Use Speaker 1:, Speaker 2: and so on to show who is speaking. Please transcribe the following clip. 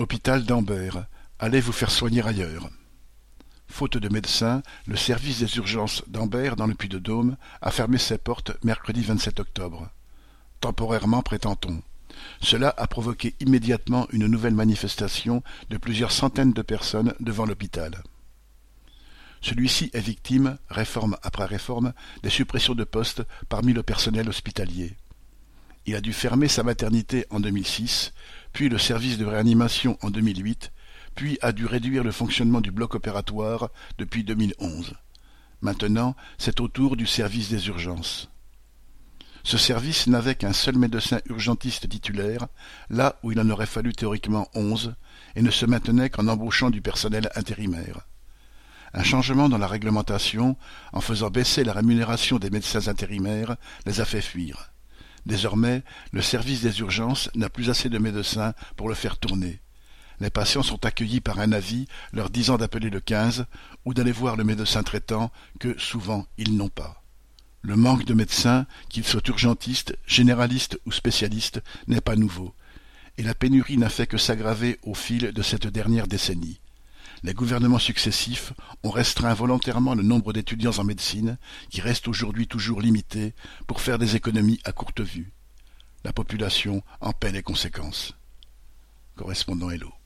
Speaker 1: Hôpital d'Ambert, allez vous faire soigner ailleurs. Faute de médecins, le service des urgences d'Ambert dans le Puy-de-Dôme a fermé ses portes mercredi 27 octobre. Temporairement, prétend-on. Cela a provoqué immédiatement une nouvelle manifestation de plusieurs centaines de personnes devant l'hôpital. Celui-ci est victime, réforme après réforme, des suppressions de postes parmi le personnel hospitalier. Il a dû fermer sa maternité en 2006, le service de réanimation en 2008, puis a dû réduire le fonctionnement du bloc opératoire depuis 2011. Maintenant, c'est au tour du service des urgences. Ce service n'avait qu'un seul médecin urgentiste titulaire, là où il en aurait fallu théoriquement onze, et ne se maintenait qu'en embauchant du personnel intérimaire. Un changement dans la réglementation, en faisant baisser la rémunération des médecins intérimaires, les a fait fuir. Désormais, le service des urgences n'a plus assez de médecins pour le faire tourner. Les patients sont accueillis par un avis leur disant d'appeler le 15 ou d'aller voir le médecin traitant que, souvent, ils n'ont pas. Le manque de médecins, qu'ils soient urgentistes, généralistes ou spécialistes, n'est pas nouveau, et la pénurie n'a fait que s'aggraver au fil de cette dernière décennie. Les gouvernements successifs ont restreint volontairement le nombre d'étudiants en médecine, qui reste aujourd'hui toujours limité, pour faire des économies à courte vue. La population en paie les conséquences. Correspondant Hello.